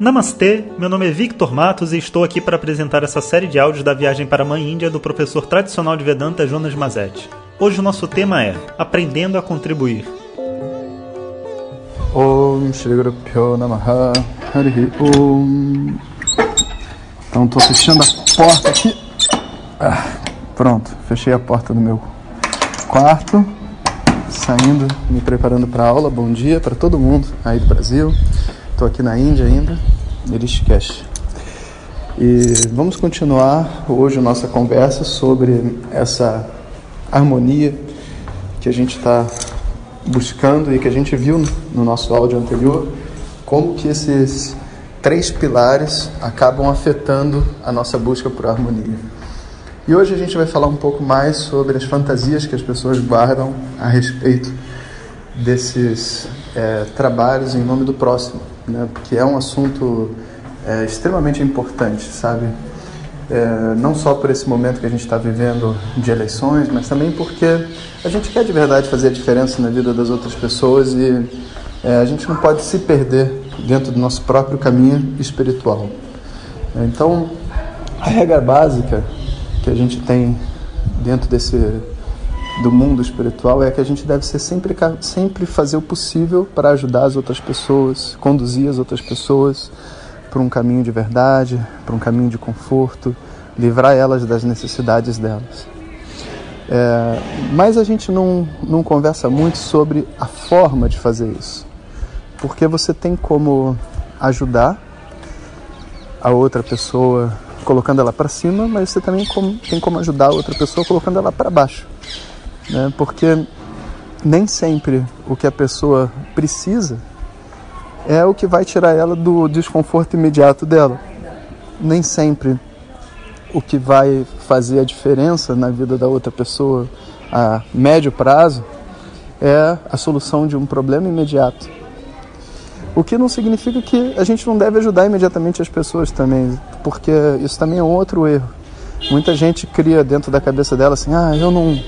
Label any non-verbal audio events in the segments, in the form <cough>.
Namastê, meu nome é Victor Matos e estou aqui para apresentar essa série de áudios da viagem para a Mãe Índia do professor tradicional de Vedanta Jonas Mazetti. Hoje o nosso tema é Aprendendo a Contribuir. Om Shri Namaha Hari Om Então estou fechando a porta aqui. Ah, pronto, fechei a porta do meu quarto, saindo, me preparando para a aula. Bom dia para todo mundo aí do Brasil. Estou aqui na Índia ainda, em Rishikesh. E vamos continuar hoje a nossa conversa sobre essa harmonia que a gente está buscando e que a gente viu no nosso áudio anterior, como que esses três pilares acabam afetando a nossa busca por harmonia. E hoje a gente vai falar um pouco mais sobre as fantasias que as pessoas guardam a respeito desses é, trabalhos em nome do próximo né, que é um assunto é, extremamente importante, sabe? É, não só por esse momento que a gente está vivendo de eleições, mas também porque a gente quer de verdade fazer a diferença na vida das outras pessoas e é, a gente não pode se perder dentro do nosso próprio caminho espiritual. Então, a regra básica que a gente tem dentro desse do mundo espiritual é que a gente deve ser sempre, sempre fazer o possível para ajudar as outras pessoas, conduzir as outras pessoas para um caminho de verdade, para um caminho de conforto, livrar elas das necessidades delas. É, mas a gente não, não conversa muito sobre a forma de fazer isso, porque você tem como ajudar a outra pessoa colocando ela para cima, mas você também tem como ajudar a outra pessoa colocando ela para baixo né? porque nem sempre o que a pessoa precisa é o que vai tirar ela do desconforto imediato dela. Nem sempre o que vai fazer a diferença na vida da outra pessoa a médio prazo é a solução de um problema imediato. O que não significa que a gente não deve ajudar imediatamente as pessoas também, porque isso também é outro erro. Muita gente cria dentro da cabeça dela assim: ah, eu não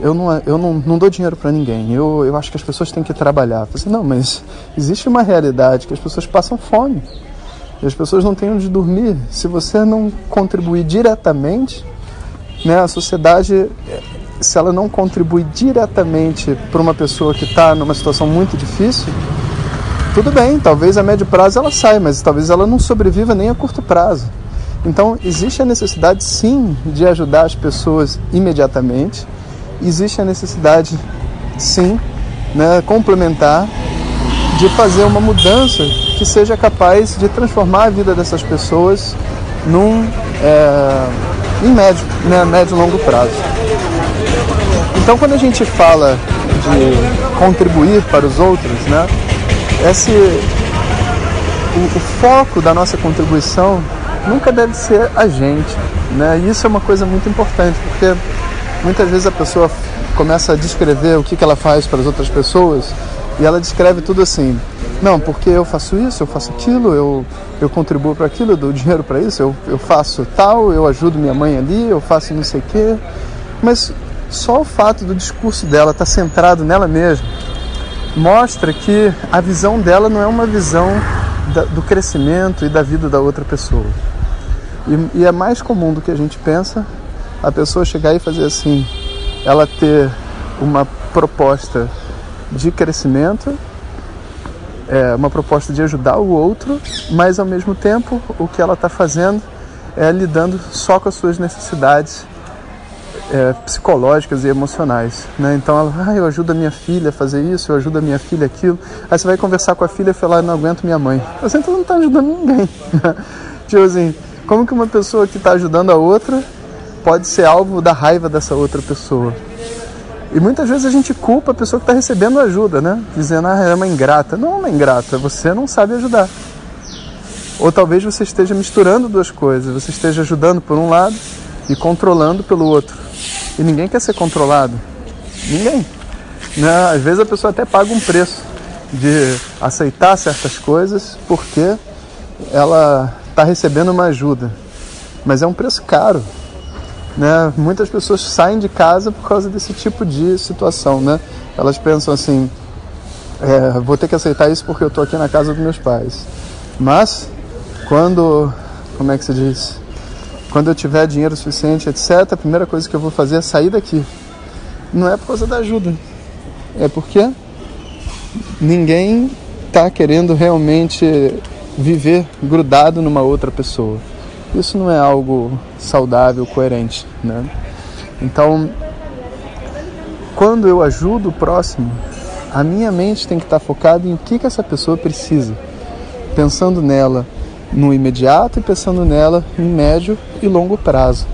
eu não, eu não, não dou dinheiro para ninguém, eu, eu acho que as pessoas têm que trabalhar. Eu falei, não, mas existe uma realidade que as pessoas passam fome e as pessoas não têm onde dormir. Se você não contribuir diretamente, né, a sociedade, se ela não contribui diretamente para uma pessoa que está numa situação muito difícil, tudo bem, talvez a médio prazo ela saia, mas talvez ela não sobreviva nem a curto prazo. Então, existe a necessidade sim de ajudar as pessoas imediatamente existe a necessidade, sim, né, complementar, de fazer uma mudança que seja capaz de transformar a vida dessas pessoas num é, em médio, né, médio e longo prazo. Então, quando a gente fala de contribuir para os outros, né, esse o, o foco da nossa contribuição nunca deve ser a gente, né? E isso é uma coisa muito importante, porque Muitas vezes a pessoa começa a descrever o que, que ela faz para as outras pessoas e ela descreve tudo assim. Não, porque eu faço isso, eu faço aquilo, eu, eu contribuo para aquilo, eu dou dinheiro para isso, eu, eu faço tal, eu ajudo minha mãe ali, eu faço não sei o quê. Mas só o fato do discurso dela estar tá centrado nela mesma mostra que a visão dela não é uma visão da, do crescimento e da vida da outra pessoa. E, e é mais comum do que a gente pensa a pessoa chegar e fazer assim, ela ter uma proposta de crescimento, é, uma proposta de ajudar o outro, mas ao mesmo tempo o que ela está fazendo é lidando só com as suas necessidades é, psicológicas e emocionais. Né? Então ela, ah, eu ajudo a minha filha a fazer isso, eu ajudo a minha filha aquilo. Aí você vai conversar com a filha e falar, não aguento minha mãe. Você então não está ajudando ninguém. <laughs> tipo assim, como que uma pessoa que está ajudando a outra pode ser alvo da raiva dessa outra pessoa. E muitas vezes a gente culpa a pessoa que está recebendo ajuda, né? Dizendo, ah, é uma ingrata. Não é uma ingrata, você não sabe ajudar. Ou talvez você esteja misturando duas coisas. Você esteja ajudando por um lado e controlando pelo outro. E ninguém quer ser controlado. Ninguém. Né? Às vezes a pessoa até paga um preço de aceitar certas coisas porque ela está recebendo uma ajuda. Mas é um preço caro. Né? Muitas pessoas saem de casa por causa desse tipo de situação. Né? Elas pensam assim: é, vou ter que aceitar isso porque eu estou aqui na casa dos meus pais. Mas quando, como é que se diz? Quando eu tiver dinheiro suficiente, etc., a primeira coisa que eu vou fazer é sair daqui. Não é por causa da ajuda, é porque ninguém está querendo realmente viver grudado numa outra pessoa. Isso não é algo saudável, coerente, né? Então, quando eu ajudo o próximo, a minha mente tem que estar focada em o que, que essa pessoa precisa, pensando nela no imediato e pensando nela em médio e longo prazo.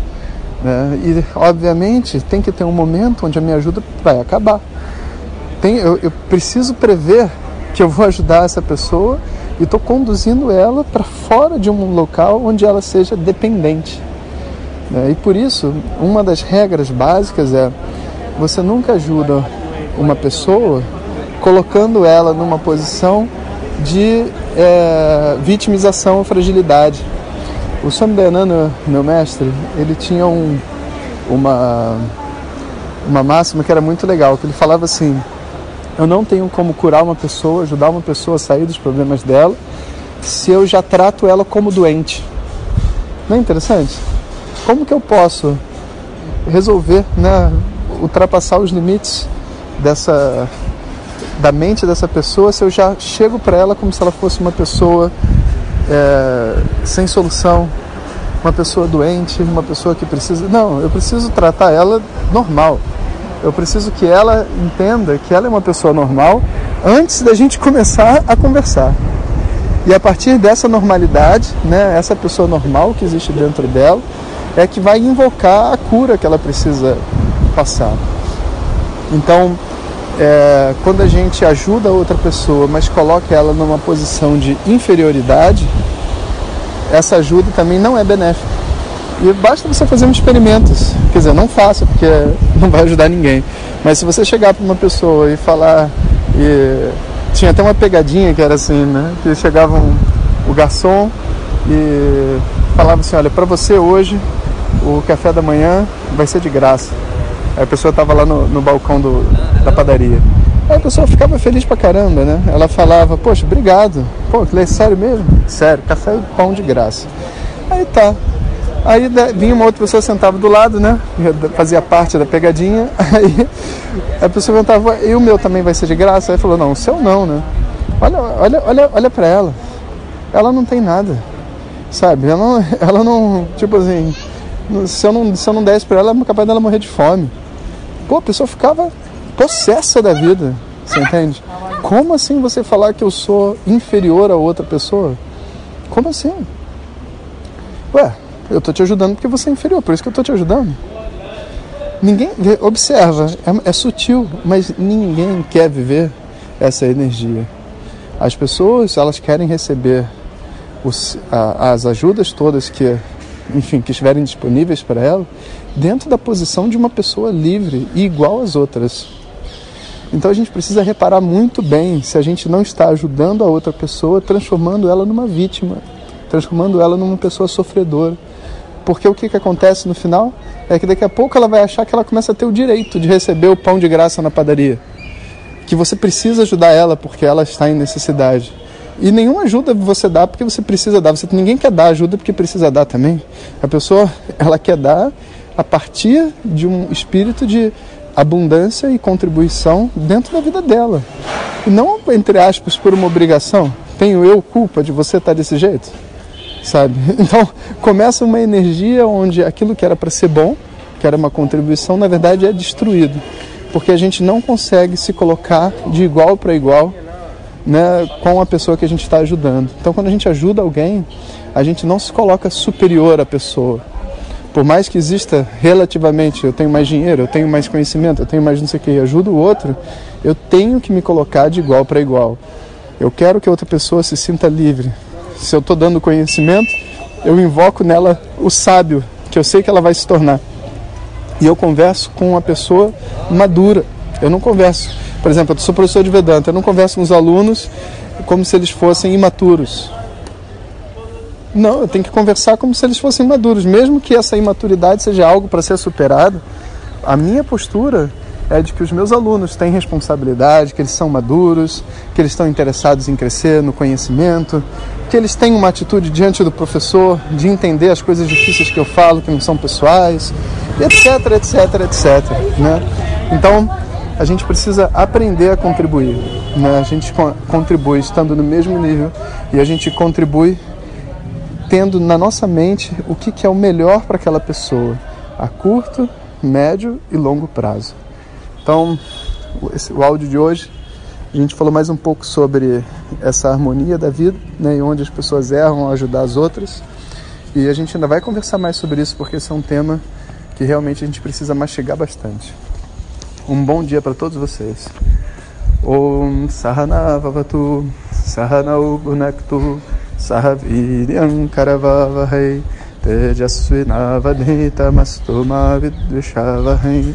Né? E, obviamente, tem que ter um momento onde a minha ajuda vai acabar. Tem, eu, eu preciso prever que eu vou ajudar essa pessoa e estou conduzindo ela para fora de um local onde ela seja dependente. Né? E por isso, uma das regras básicas é você nunca ajuda uma pessoa colocando ela numa posição de é, vitimização ou fragilidade. O Swami Dayananda, meu mestre, ele tinha um, uma, uma máxima que era muito legal, que ele falava assim, eu não tenho como curar uma pessoa, ajudar uma pessoa a sair dos problemas dela, se eu já trato ela como doente. Não é interessante? Como que eu posso resolver, né, ultrapassar os limites dessa da mente dessa pessoa se eu já chego para ela como se ela fosse uma pessoa é, sem solução, uma pessoa doente, uma pessoa que precisa. Não, eu preciso tratar ela normal. Eu preciso que ela entenda que ela é uma pessoa normal antes da gente começar a conversar. E a partir dessa normalidade, né, essa pessoa normal que existe dentro dela, é que vai invocar a cura que ela precisa passar. Então, é, quando a gente ajuda outra pessoa, mas coloca ela numa posição de inferioridade, essa ajuda também não é benéfica. E basta você fazer um experimento. Quer dizer, não faça, porque <laughs> não vai ajudar ninguém. Mas se você chegar para uma pessoa e falar. E... Tinha até uma pegadinha que era assim, né? Que chegava um, o garçom e falava assim: Olha, para você hoje, o café da manhã vai ser de graça. Aí a pessoa estava lá no, no balcão do, da padaria. Aí a pessoa ficava feliz pra caramba, né? Ela falava, poxa, obrigado. Pô, sério mesmo? Sério, café e pão de graça. Aí tá. Aí vinha uma outra pessoa, sentava do lado, né? Fazia parte da pegadinha. <laughs> Aí a pessoa perguntava, e o meu também vai ser de graça? Aí falou, não, o seu não, né? Olha, olha, olha, olha pra ela. Ela não tem nada. Sabe? Ela não, <laughs> ela não tipo assim, se eu não, se eu não desse pra ela, é capaz dela morrer de fome. Pô, a pessoa ficava possessa da vida, você entende? Como assim você falar que eu sou inferior a outra pessoa? Como assim? Ué, eu tô te ajudando porque você é inferior, por isso que eu tô te ajudando. Ninguém observa, é, é sutil, mas ninguém quer viver essa energia. As pessoas, elas querem receber os, a, as ajudas todas que, enfim, que estiverem disponíveis para ela, dentro da posição de uma pessoa livre e igual às outras. Então a gente precisa reparar muito bem se a gente não está ajudando a outra pessoa, transformando ela numa vítima, transformando ela numa pessoa sofredora. Porque o que, que acontece no final é que daqui a pouco ela vai achar que ela começa a ter o direito de receber o pão de graça na padaria. Que você precisa ajudar ela porque ela está em necessidade. E nenhuma ajuda você dá porque você precisa dar. Você, ninguém quer dar ajuda porque precisa dar também. A pessoa <laughs> ela quer dar a partir de um espírito de abundância e contribuição dentro da vida dela. E não, entre aspas, por uma obrigação. Tenho eu culpa de você estar desse jeito? Sabe? <laughs> Então, começa uma energia onde aquilo que era para ser bom, que era uma contribuição, na verdade é destruído. Porque a gente não consegue se colocar de igual para igual né, com a pessoa que a gente está ajudando. Então, quando a gente ajuda alguém, a gente não se coloca superior à pessoa por mais que exista relativamente, eu tenho mais dinheiro, eu tenho mais conhecimento, eu tenho mais não sei o que, ajudo o outro, eu tenho que me colocar de igual para igual. Eu quero que outra pessoa se sinta livre. Se eu estou dando conhecimento, eu invoco nela o sábio, que eu sei que ela vai se tornar. E eu converso com uma pessoa madura. Eu não converso, por exemplo, eu sou professor de Vedanta, eu não converso com os alunos como se eles fossem imaturos. Não, eu tenho que conversar como se eles fossem maduros, mesmo que essa imaturidade seja algo para ser superado. A minha postura é de que os meus alunos têm responsabilidade, que eles são maduros, que eles estão interessados em crescer no conhecimento, que eles têm uma atitude diante do professor de entender as coisas difíceis que eu falo, que não são pessoais, etc, etc, etc. Né? Então, a gente precisa aprender a contribuir. Né? A gente contribui estando no mesmo nível e a gente contribui tendo na nossa mente o que, que é o melhor para aquela pessoa, a curto, médio e longo prazo. Então, esse, o áudio de hoje, a gente falou mais um pouco sobre essa harmonia da vida, né, e onde as pessoas erram ao ajudar as outras. E a gente ainda vai conversar mais sobre isso, porque esse é um tema que realmente a gente precisa mastigar bastante. Um bom dia para todos vocês. Om Sahana Vavatu Sahanau Bhunaktu Sahaviryam Karavavahai Mavidvishavahai